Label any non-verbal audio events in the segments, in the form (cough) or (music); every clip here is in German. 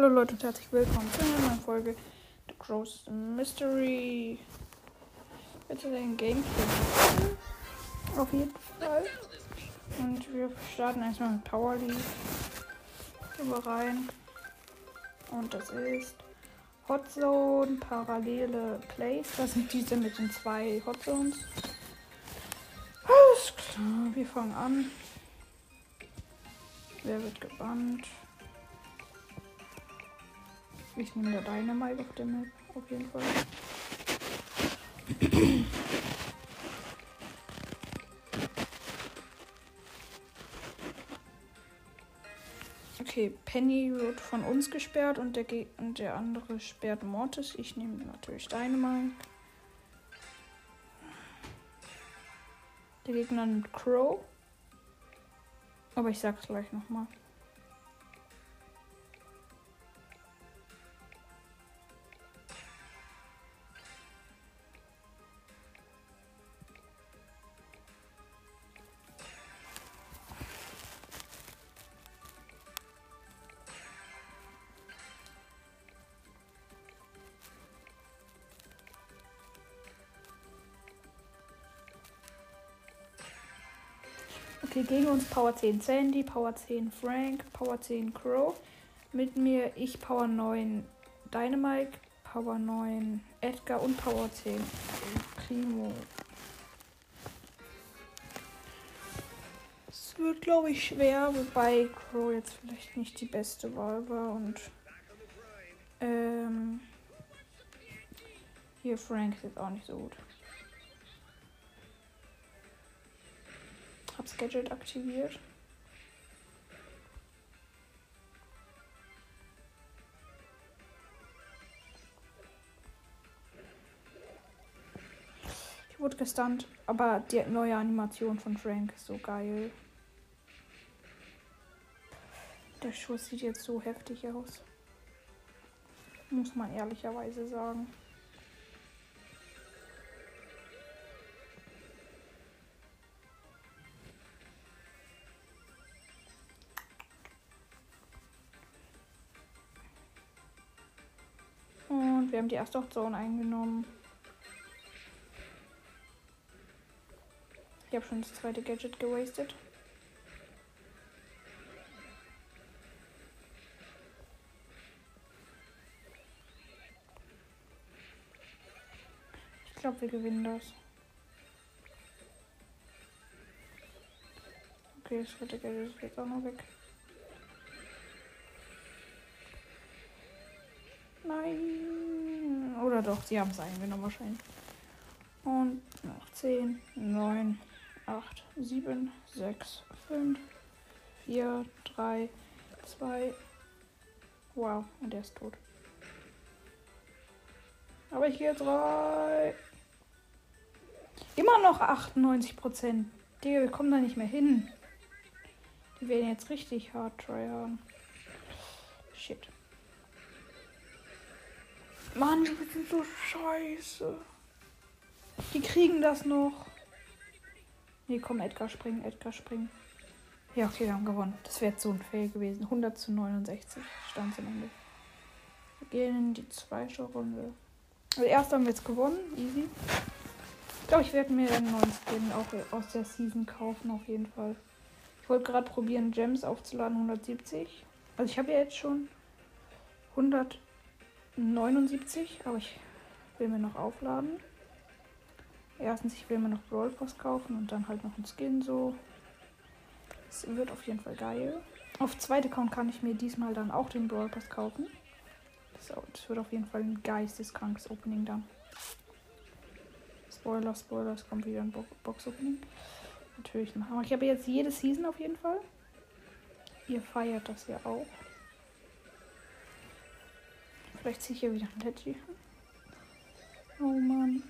Hallo Leute und herzlich willkommen zu einer neuen Folge The Crow's Mystery. Bitte den Gameplay. Auf jeden Fall. Und wir starten erstmal mit Power League. Über rein. Und das ist Hot Zone, parallele Plays. Das sind diese mit den zwei Hot Zones. Alles klar, wir fangen an. Wer wird gebannt? Ich nehme da deine Dynamite auf der Map, auf jeden Fall. Okay, Penny wird von uns gesperrt und der, Ge und der andere sperrt Mortis. Ich nehme natürlich deine Dynamite. Der Gegner nimmt Crow. Aber ich sag's gleich nochmal. Gegen uns Power 10 Sandy, Power 10 Frank, Power 10 Crow. Mit mir ich Power 9 Dynamite, Power 9 Edgar und Power 10 Primo. Es wird, glaube ich, schwer, wobei Crow jetzt vielleicht nicht die beste Wahl war und ähm, hier Frank ist jetzt auch nicht so gut. Hab's Gadget aktiviert. Ich wurde gestunt, aber die neue Animation von Frank ist so geil. Der Schuss sieht jetzt so heftig aus. Muss man ehrlicherweise sagen. Und wir haben die erste Zone eingenommen. Ich habe schon das zweite Gadget gewastet. Ich glaube, wir gewinnen das. Okay, das dritte Gadget ist jetzt auch noch weg. Nein. Oder doch, sie haben es eingenommen wahrscheinlich. Und noch 10, 9, 8, 7, 6, 5, 4, 3, 2. Wow, und der ist tot. Aber ich gehe jetzt rein. Immer noch 98 Prozent. Digga, wir kommen da nicht mehr hin. Die werden jetzt richtig hart tryharden. Shit. Mann, die sind so scheiße. Die kriegen das noch. Nee, komm, Edgar springen, Edgar springen. Ja, okay, wir haben gewonnen. Das wäre jetzt so ein Fail gewesen. 100 zu 69 stand am Ende. Wir gehen in die zweite Runde. Also erst haben wir jetzt gewonnen. Easy. Ich glaube, ich werde mir einen neuen Skin auch aus der Season kaufen, auf jeden Fall. Ich wollte gerade probieren, Gems aufzuladen, 170. Also ich habe ja jetzt schon 100 79, aber ich will mir noch aufladen. Erstens, ich will mir noch Brawl Pass kaufen und dann halt noch ein Skin so. Es wird auf jeden Fall geil. Auf zweite Account kann ich mir diesmal dann auch den Brawl Pass kaufen. Das wird auf jeden Fall ein geisteskrankes Opening dann. Spoiler, Spoiler, es kommt wieder ein Bo Box Opening. Natürlich ein Hammer. Ich habe jetzt jede Season auf jeden Fall. Ihr feiert das ja auch. Vielleicht ziehe ich hier wieder ein Letty. Oh Mann.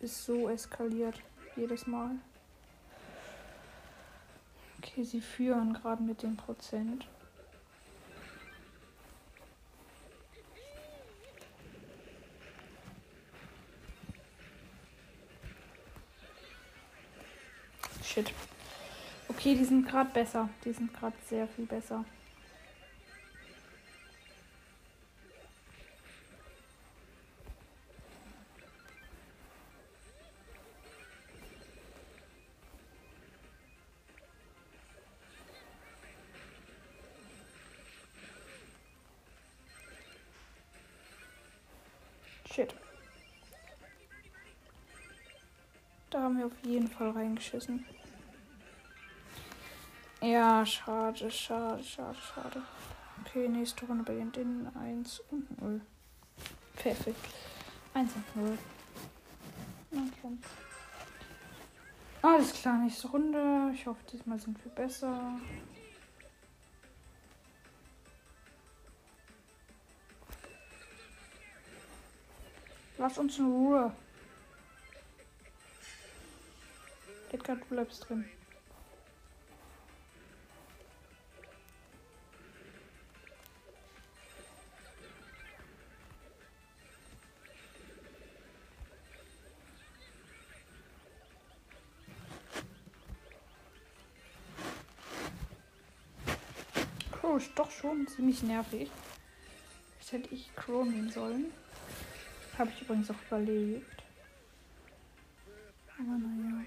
Das ist so eskaliert. Jedes Mal. Okay, sie führen gerade mit dem Prozent. Shit. Okay, die sind gerade besser. Die sind gerade sehr viel besser. Haben wir auf jeden Fall reingeschissen. Ja, schade, schade, schade, schade. Okay, nächste Runde beginnt in 1 und 0. Perfekt. 1 und 0. Okay. Alles klar, nächste Runde. Ich hoffe, diesmal sind wir besser. Lass uns in Ruhe. Edgar, du bleibst drin. Crow ist doch schon ziemlich nervig. Jetzt hätte ich Crow nehmen sollen. Habe ich übrigens auch überlegt. Aber naja.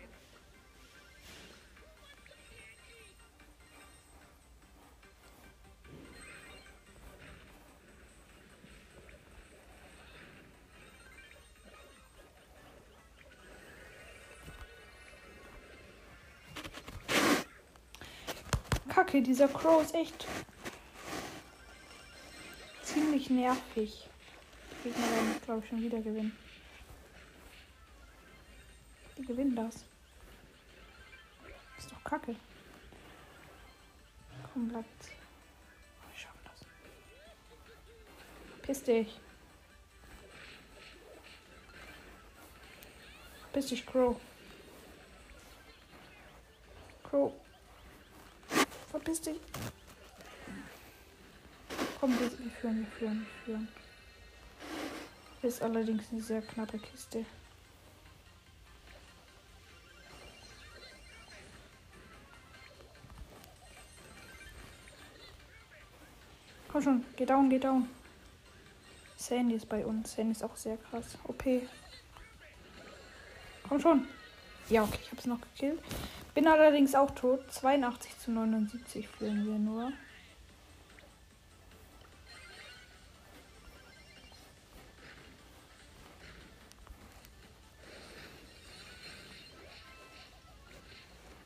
Kacke, dieser Crow ist echt ziemlich nervig. Gegner werden, glaube ich, schon wieder gewinnen. Die gewinnen das. Ist doch kacke. Komm, bleibt. Wir schaffen das. Piss dich. Piss dich, Crow. Crow. Verpiss dich. Komm, wir, wir führen, wir führen, wir führen. Ist allerdings eine sehr knappe Kiste. Komm schon, geh down, geh down. Sandy ist bei uns. Sandy ist auch sehr krass. OP. Komm schon. Ja, okay, ich hab's noch gekillt. Bin allerdings auch tot. 82 zu 79 führen wir nur.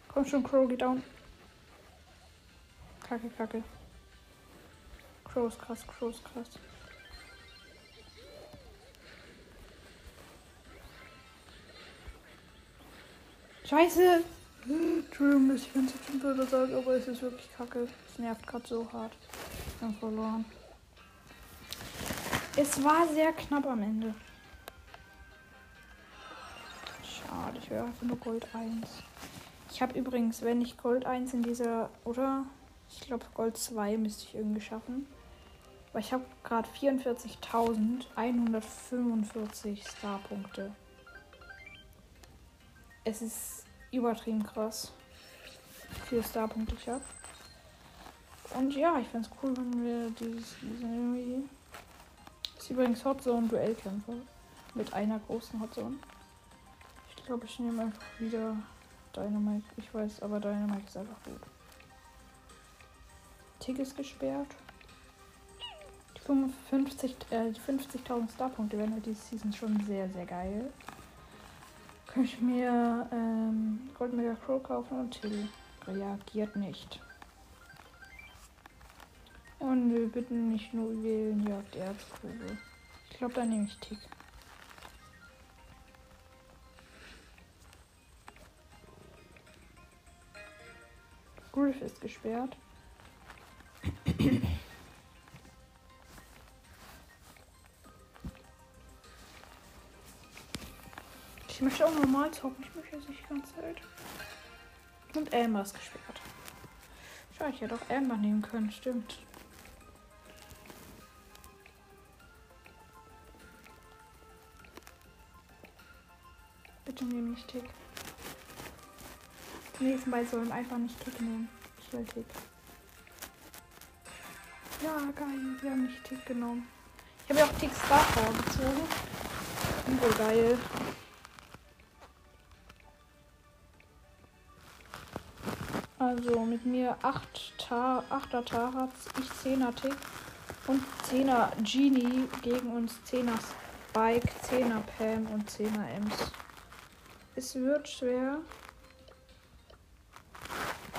Komm schon, Crow, geh down. Kacke, kacke. Crow ist krass, Crow ist krass. Scheiße! Entschuldigung, dass ich ganz bestimmt würde sagen, aber es ist wirklich kacke. Es nervt gerade so hart. Wir haben verloren. Es war sehr knapp am Ende. Schade, ich wäre einfach nur Gold 1. Ich habe übrigens, wenn ich Gold 1 in dieser, oder? Ich glaube Gold 2 müsste ich irgendwie schaffen. Aber ich habe gerade 44.145 Star-Punkte. Es ist übertrieben krass. Viele Star-Punkte ich habe. Und ja, ich fände es cool, wenn wir dieses Season irgendwie. Das ist übrigens Hotzone Duellkämpfe. Mit einer großen Hotzone. Ich glaube, ich nehme einfach wieder Dynamite. Ich weiß, aber Dynamite ist einfach gut. Tick ist gesperrt. Die 55, äh, die 50.000 Starpunkte werden halt diese Season schon sehr, sehr geil. Kann ich mir ähm, Gold Mega Crow kaufen und Till reagiert nicht. Und wir bitten nicht nur wählen Jagd Erzkugel. Ich glaube, da nehme ich Tick. Griff ist gesperrt. Ich möchte auch normal zocken. Ich möchte jetzt nicht ganze Zeit. Und Elmer ist gesperrt. Schau, ich hätte auch Elmer nehmen können. Stimmt. Bitte nehmen nicht Tick. Die nächsten beiden sollen einfach nicht Tick nehmen. Ich will Tick. Ja, geil. Wir haben nicht Tick genommen. Ich habe ja auch Tick Star vorgezogen. Übel geil. Also mit mir 8 Tar 8er Tarats, ich 10er Tick und 10er Genie gegen uns 10er Spike, 10er Pam und 10er Ems. Es wird schwer.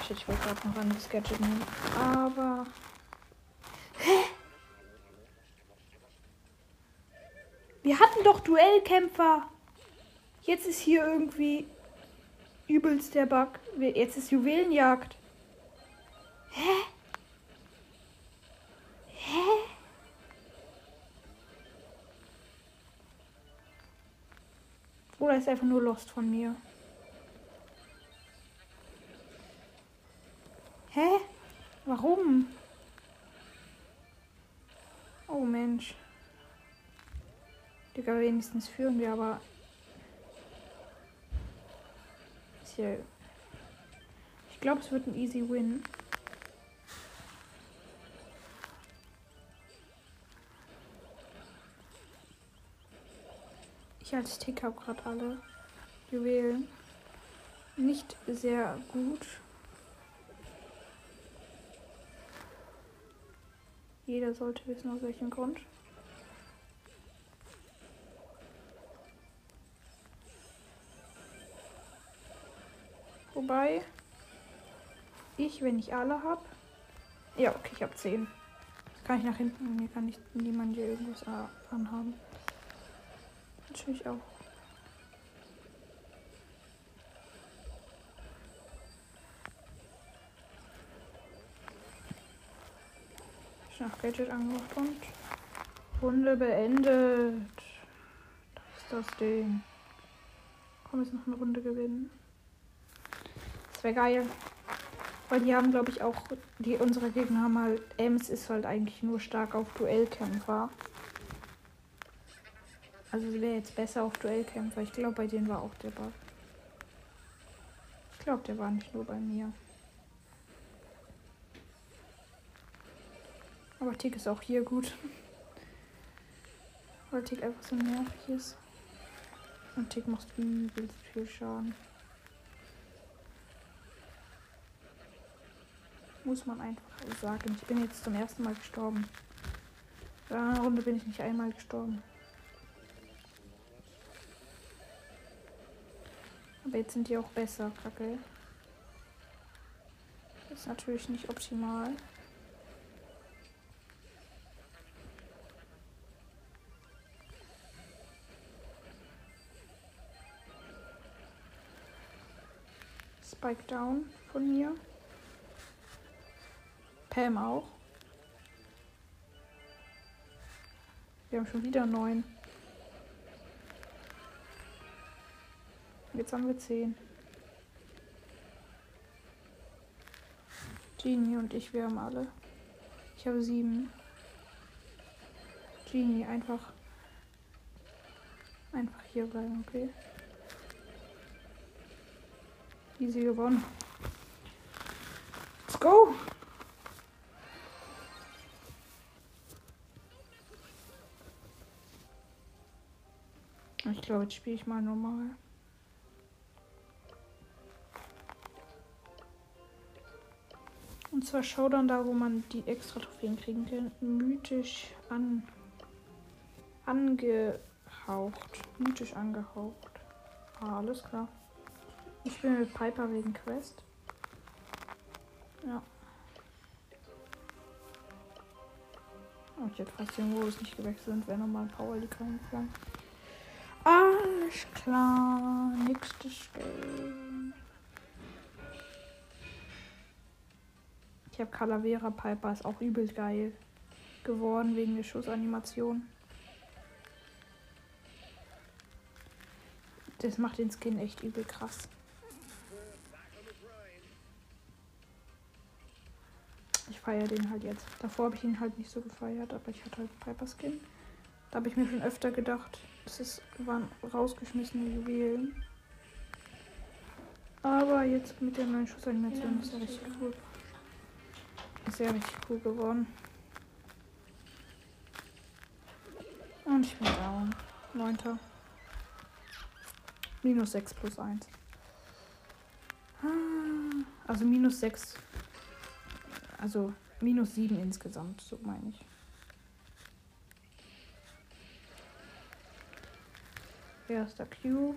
Shit, ich wollte gerade noch an das nehmen. Aber. Hä? Wir hatten doch Duellkämpfer. Jetzt ist hier irgendwie übelst der Bug. Jetzt ist Juwelenjagd. Hä? Hä? Oder ist einfach nur Lost von mir? Hä? Warum? Oh Mensch. Digga, wenigstens führen wir aber. Hier. Ich glaube, es wird ein easy win. Ich als Tick habe gerade alle Juwelen. Nicht sehr gut. Jeder sollte wissen, aus welchem Grund. Wobei ich, wenn ich alle habe. Ja, okay, ich habe 10. Kann ich nach hinten. Mir kann nicht niemand hier irgendwas anhaben natürlich auch. Nach Gadget angemacht und Runde beendet. Das ist das Ding. Komm, jetzt noch eine Runde gewinnen. Das wäre geil. Weil die haben, glaube ich, auch, die unsere Gegner haben halt, Ems ist halt eigentlich nur stark auf Duellkämpfer. Also sie wäre jetzt besser auf Duellkämpfer. Ich glaube, bei denen war auch der Bug. Ich glaube, der war nicht nur bei mir. Aber Tick ist auch hier gut. Weil Tick einfach so nervig ist. Und Tick macht übelst viel Schaden. Muss man einfach sagen. Ich bin jetzt zum ersten Mal gestorben. In einer Runde bin ich nicht einmal gestorben. Aber jetzt sind die auch besser, Kacke. Ist natürlich nicht optimal. Spike down von mir. Pam auch. Wir haben schon wieder neun. Jetzt haben wir 10. Genie und ich, wir haben alle. Ich habe 7. Genie, einfach. Einfach hier bleiben, okay. Easy gewonnen. Let's go! Ich glaube, jetzt spiele ich mal normal. Und zwar Showdown da, wo man die extra Trophäen kriegen kann. Mythisch an, angehaucht. Mythisch angehaucht. Ah, alles klar. Ich bin mit Piper wegen Quest. Ja. Oh, ich hätte fast den Modus nicht gewechselt sind, wäre nochmal Power League reingegangen. Alles klar. Nächstes Spiel. Ich habe Calavera Piper, ist auch übel geil geworden wegen der Schussanimation. Das macht den Skin echt übel krass. Ich feiere den halt jetzt. Davor habe ich ihn halt nicht so gefeiert, aber ich hatte halt Piper Skin. Da habe ich mir schon öfter gedacht, das ist, waren rausgeschmissene Juwelen. Aber jetzt mit der neuen Schussanimation ja, ist er richtig cool. Ist ja richtig cool geworden. Und ich bin down. Neunter. Minus 6 plus 1. Ah, also minus 6. Also minus 7 insgesamt, so meine ich. Erster Cube.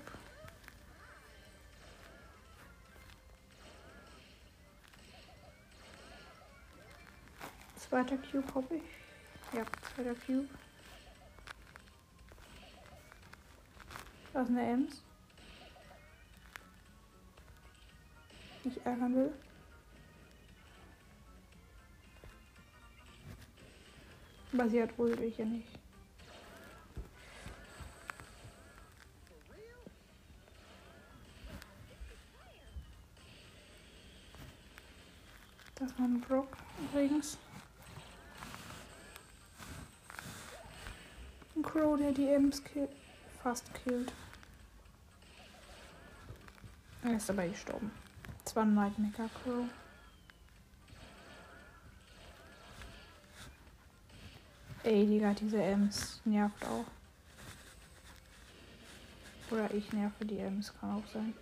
Zweiter Cube hoffe ich. Ja, zweiter Cube. Da ist eine Ems. Nicht ärgern will. Aber sie hat wohl welche nicht. Brock übrigens. Ein Crow, der die Ems kill fast killt. Er ist dabei gestorben. Das war ein Nightmaker Crow. Ey, Digga, diese Ems nervt auch. Oder ich nerve die Ems, kann auch sein.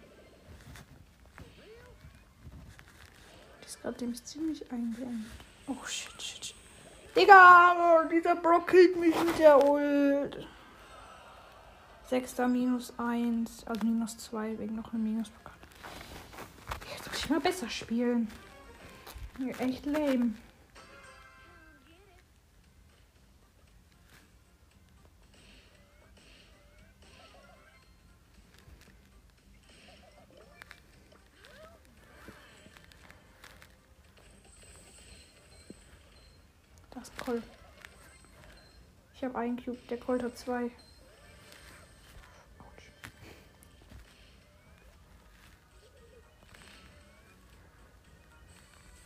Ist gerade dem ziemlich eingeengt. Oh shit, shit, shit. Digga, dieser Brock killt mich mit der Ult. Sechster minus eins, also minus zwei, wegen noch einem Minus bekommen. Jetzt muss ich mal besser spielen. Echt lame. Habe einen Cube, der Colt hat zwei.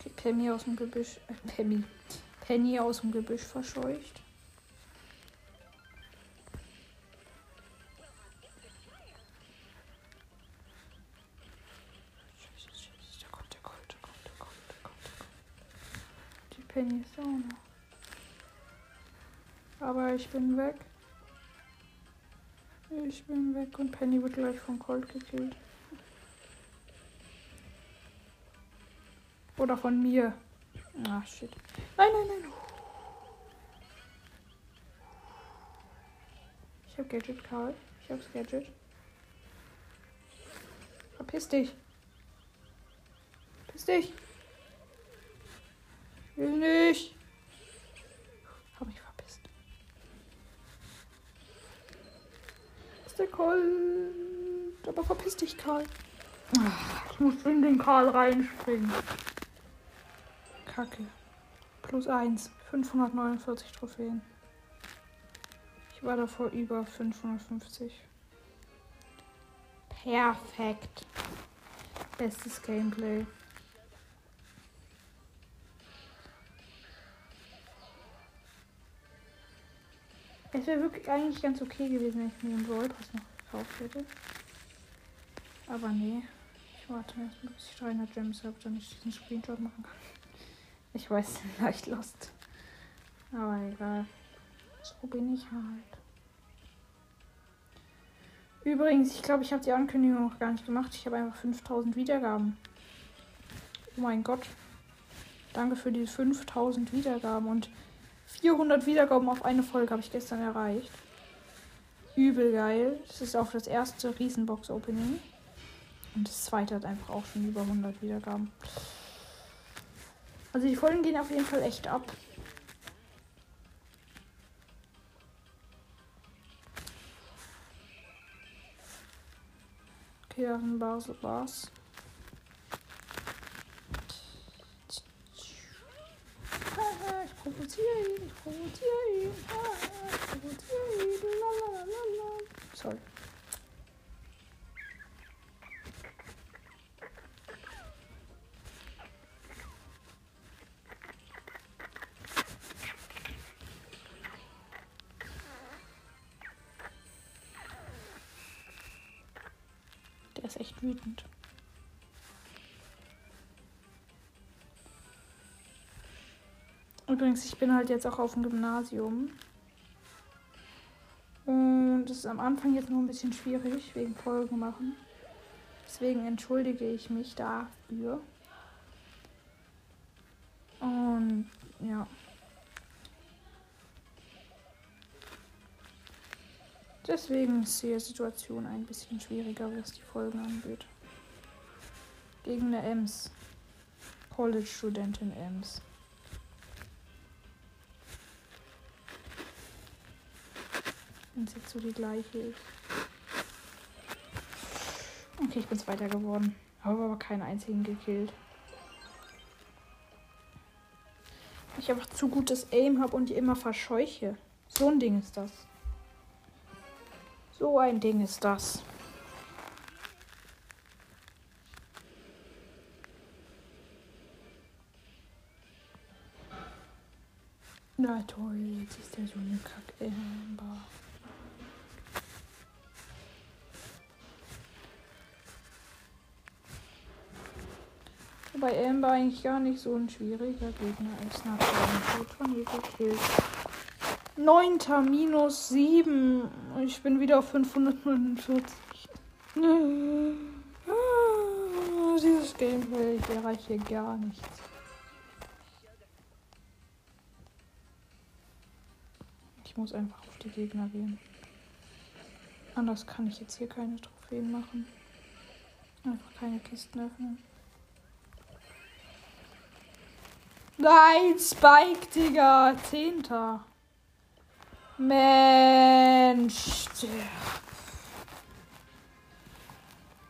Die Penny aus dem Gebüsch. Äh, Penny. Penny aus dem Gebüsch verscheucht. Aber ich bin weg. Ich bin weg und Penny wird gleich von Colt gekillt. Oder von mir. Ah, shit. Nein, nein, nein. Ich hab Gadget, Karl. Ich hab's Gadget. Verpiss dich. Verpiss dich. Ich will nicht. Der Colt. Aber verpiss dich, Karl. Ich muss in den Karl reinspringen. Kacke. Plus 1. 549 Trophäen. Ich war davor über 550. Perfekt. Bestes Gameplay. Es wäre wirklich eigentlich ganz okay gewesen, wenn ich mir den Brawl Pass noch gekauft hätte. Aber nee. Ich warte erst mal, bis ich 300 Gems habe, damit ich diesen Screenshot machen kann. Ich weiß, (laughs) leicht lost. Aber egal. So bin ich halt. Übrigens, ich glaube, ich habe die Ankündigung noch gar nicht gemacht. Ich habe einfach 5000 Wiedergaben. Oh mein Gott. Danke für die 5000 Wiedergaben und 400 Wiedergaben auf eine Folge habe ich gestern erreicht. Übel geil. Das ist auch das erste Riesenbox-Opening. Und das zweite hat einfach auch schon über 100 Wiedergaben. Also die Folgen gehen auf jeden Fall echt ab. Okay, da sind Basel Provoziere ihn, provoziere ihn. Ich provoziere ihn. Lalalala. Sorry. Der ist echt wütend. Übrigens, ich bin halt jetzt auch auf dem Gymnasium. Und es ist am Anfang jetzt nur ein bisschen schwierig wegen Folgen machen. Deswegen entschuldige ich mich dafür. Und ja. Deswegen ist die Situation ein bisschen schwieriger, was die Folgen angeht. Gegen eine Ems. College-Studentin Ems. Wenn es jetzt so die gleiche ist. Okay, ich bin Zweiter geworden. Habe aber keinen einzigen gekillt. Ich einfach zu gutes Aim habe und die immer verscheuche. So ein Ding ist das. So ein Ding ist das. Na toll, jetzt ist der so eine Kack-Amber. Wobei Amber eigentlich gar nicht so ein schwieriger Gegner ist. Von ihr gekillt. Neunter minus sieben. Ich bin wieder auf 549. Ah, dieses Gameplay, ich erreiche gar nichts. Ich muss einfach auf die Gegner gehen. Anders kann ich jetzt hier keine Trophäen machen. Einfach keine Kisten öffnen. Nein, Spike, Digga. Zehnter. Mensch.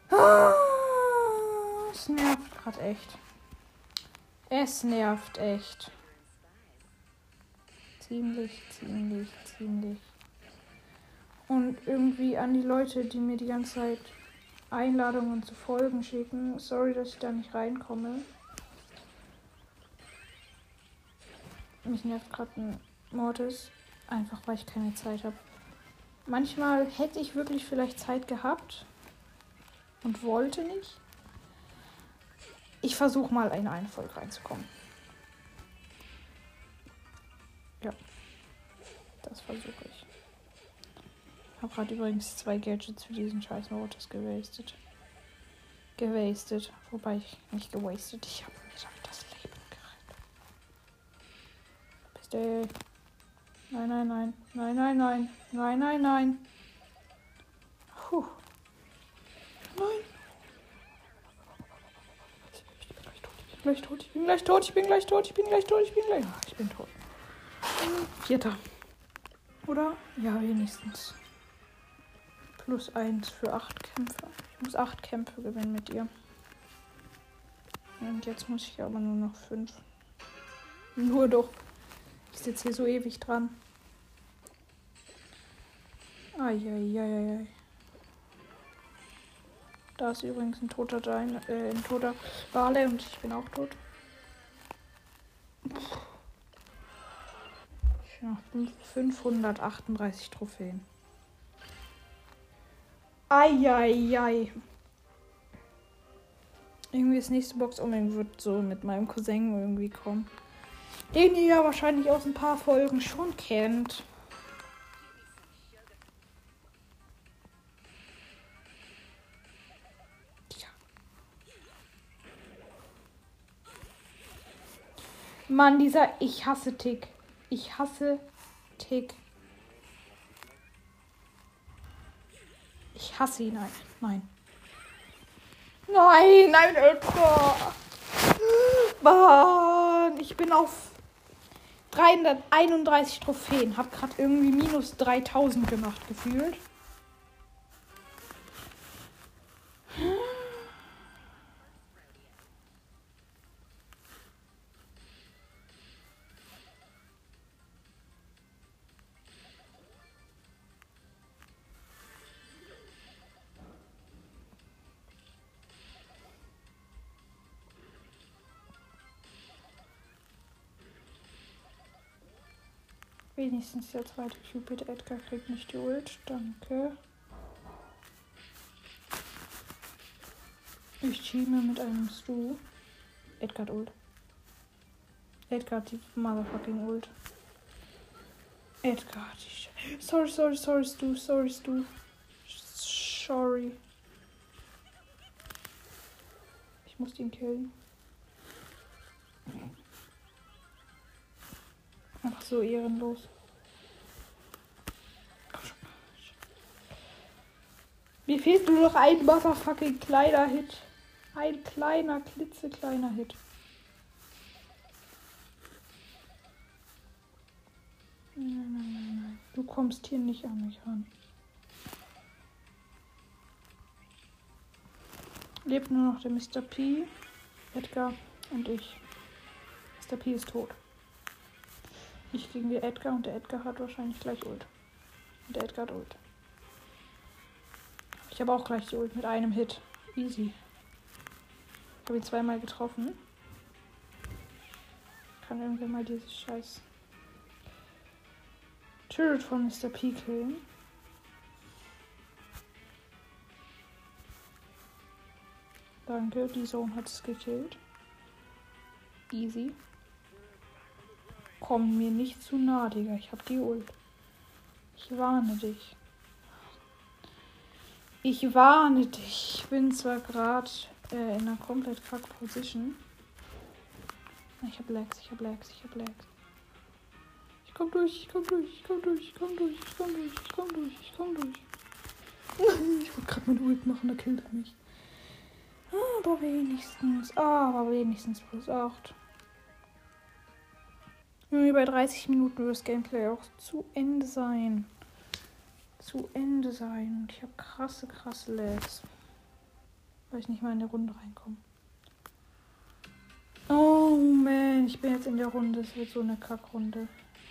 Ah, es nervt gerade echt. Es nervt echt. Ziemlich, ziemlich, ziemlich. Und irgendwie an die Leute, die mir die ganze Zeit Einladungen zu Folgen schicken. Sorry, dass ich da nicht reinkomme. Mich nervt gerade ein Mortis. Einfach weil ich keine Zeit habe. Manchmal hätte ich wirklich vielleicht Zeit gehabt und wollte nicht. Ich versuche mal in eine Folge reinzukommen. Ja, das versuche ich. Ich habe gerade übrigens zwei Gadgets für diesen scheiß Mortis gewastet. Gewastet. Wobei ich nicht gewastet. Ich habe mir das Leben gerettet. Du. Nein, nein, nein. Nein, nein, nein. Nein, nein, nein. Puh. Nein. Ich bin gleich tot. Ich bin gleich tot. Ich bin gleich tot. Ich bin gleich tot. Ich bin gleich. Ach, ich bin tot. Vierter. Oder? Ja, wenigstens. Plus eins für acht Kämpfe. Ich muss acht Kämpfe gewinnen mit ihr. Und jetzt muss ich aber nur noch fünf. Nur doch. Ich sitze hier so ewig dran. Eieieiei. Da ist übrigens ein toter Dein, äh, ein toter Wale und ich bin auch tot. Ich habe 538 Trophäen. Eieiei. Irgendwie das nächste Box Omen wird so mit meinem Cousin irgendwie kommen. Den ihr ja wahrscheinlich aus ein paar Folgen schon kennt. Mann, dieser Ich hasse Tick. Ich hasse Tick. Ich hasse ihn. Nein. Nein. Nein, nein, Alter. Mann, ich bin auf 331 Trophäen. Hab gerade irgendwie minus 3000 gemacht, gefühlt. Wenigstens der zweite Cupid Edgar kriegt nicht die Ult. Danke. Ich teame mit einem Stu. Edgar Ult. Edgar die motherfucking Ult. Edgar die Sorry, sorry, sorry, Stu. Sorry, Stu. Sorry. Ich muss ihn killen. Ach so ehrenlos. Mir fehlt nur noch ein motherfucking kleiner Hit. Ein kleiner, klitzekleiner Hit. Nein, nein, nein, nein. Du kommst hier nicht an mich ran. Lebt nur noch der Mr. P, Edgar und ich. Mr. P ist tot. Ich gegen den Edgar und der Edgar hat wahrscheinlich gleich Ult. Und der Edgar hat Ult. Ich habe auch gleich die Ult mit einem Hit. Easy. Ich habe ihn zweimal getroffen. Kann irgendwer mal dieses scheiß Turret von Mr. P killen. Danke, die Zone hat es gekillt. Easy. Komm mir nicht zu nah, Digga. Ich hab die Ult. Ich warne dich. Ich warne dich. Ich bin zwar gerade äh, in einer komplett kack Position. Ich hab Lags, ich hab Lags, ich hab Lags. Ich komm durch, ich komm durch, ich komm durch, ich komm durch, ich komm durch, ich komm durch, ich komm durch. Ich wollte gerade mein Ult machen, da killt er mich. Aber wenigstens, aber wenigstens plus 8. Bei 30 Minuten wird das Gameplay auch zu Ende sein zu Ende sein. Und ich habe krasse, krasse Lags. Weil ich nicht mal in die Runde reinkomme. Oh man, ich bin jetzt in der Runde. Es wird so eine Kackrunde.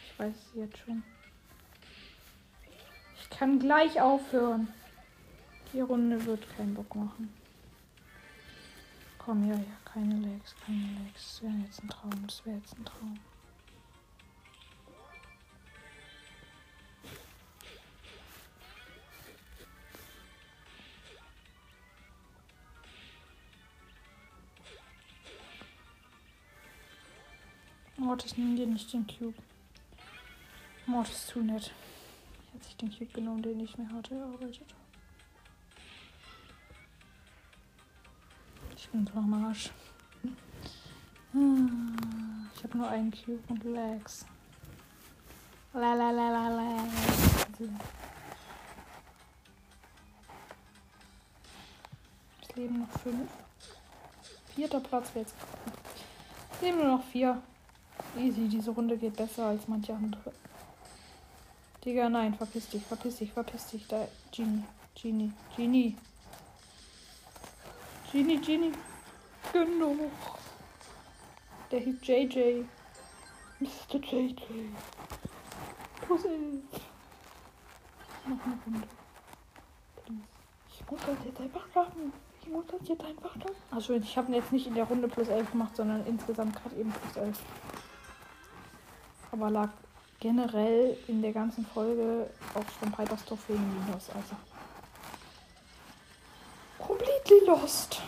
Ich weiß es jetzt schon. Ich kann gleich aufhören. Die Runde wird keinen Bock machen. Komm, ja, ja, keine Legs, keine Legs. Das wäre jetzt ein Traum, das wäre jetzt ein Traum. Mortis, nimm dir nicht den Cube. Mortis, zu nett. Hätte sich den Cube genommen, den ich mir hatte erarbeitet. Ich bin so am Arsch. Ich habe nur einen Cube und Legs. La la la la la. Leben noch fünf. Vierter Platz jetzt. Es leben nur noch vier. Easy, diese Runde geht besser als manche andere. Digga, nein, verpiss dich, verpiss dich, verpiss dich. Da, Genie, Genie, Genie. Genie, Genie. Genug. Der hieß JJ. Mr. JJ. Plus elf. Noch eine Runde. Ich muss das jetzt einfach machen. Ich muss das jetzt einfach machen. Also ich habe jetzt nicht in der Runde plus 11 gemacht, sondern insgesamt gerade eben plus 11 aber lag generell in der ganzen Folge auch von Pipers Trophäen Minus. Also completely lost.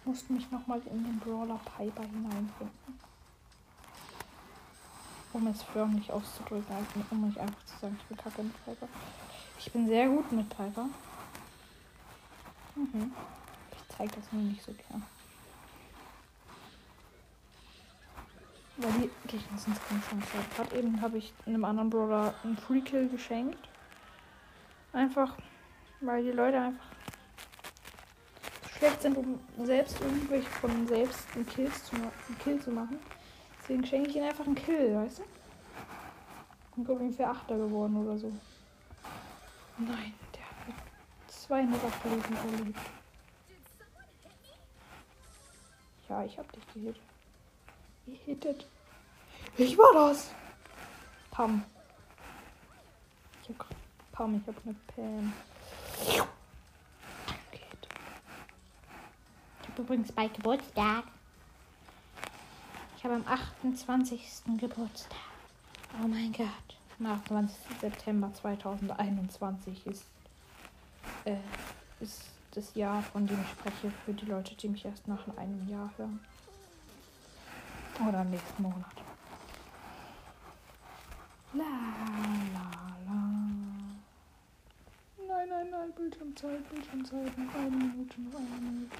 Ich musste mich nochmal in den Brawler Piper hineinfinden. Um es förmlich auszudrücken, also um mich einfach zu sagen, ich bin kacke mit Piper. Ich bin sehr gut mit Piper. Mhm zeige das nur nicht so gern. Weil die Gegner sind schön stark. Gerade eben habe ich einem anderen Brawler einen Free Kill geschenkt. Einfach, weil die Leute einfach schlecht sind, um selbst irgendwelche von selbst einen, Kills zu, einen Kill zu machen. Deswegen schenke ich ihnen einfach einen Kill, weißt du? Und bin ungefähr Achter geworden oder so. Nein, der hat mit 200 Leben erlebt. Ja, ich hab dich gehit. Gehittet. Ich war das. Pam. Ich hab Pam, ich hab eine Pam. Geht. Ich hab übrigens bald Geburtstag. Ich habe am 28. Geburtstag. Oh mein Gott. Am 28. September 2021 ist, äh, ist das Jahr, von dem ich spreche, für die Leute, die mich erst nach einem Jahr hören. Oder nächsten Monat. La la la. Nein, nein, nein, Bildschirmzeit, Bildschirmzeit. Noch eine Minute, noch eine Minute.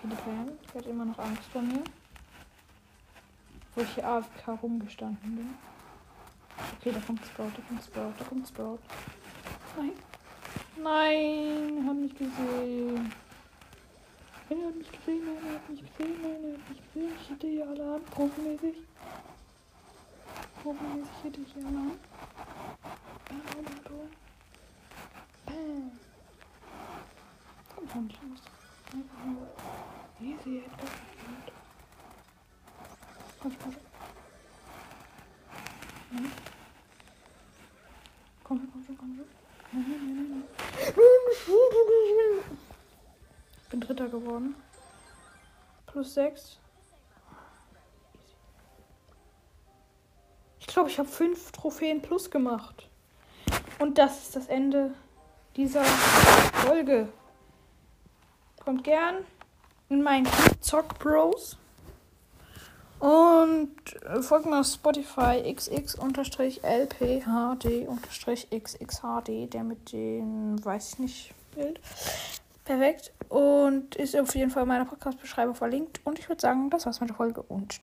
Viele Fan, ich werde immer noch Angst vor mir. Wo ich hier AFK rumgestanden bin. Okay, da kommt Sprout, da kommt Sprout, da kommt Sprout. Nein. Nein, hat mich gesehen. Er hat mich gesehen, er hat mich gesehen, er hat mich gesehen. Ich hätte hier alle an, probenmäßig. Probenmäßig hätte ich hier alle an. Bam, bam, bam. Komm schon, nur. Easy, Edgar. Komm schon. Nein. Komm schon, komm schon, komm schon. Ich bin Dritter geworden. Plus 6. Ich glaube, ich habe fünf Trophäen plus gemacht. Und das ist das Ende dieser Folge. Kommt gern in meinen Zock Bros. Und äh, folgt mir auf Spotify xx-lphd-xxhd, der mit den, weiß ich nicht, Bild. Perfekt. Und ist auf jeden Fall in meiner Podcast-Beschreibung verlinkt. Und ich würde sagen, das war's mit der Folge und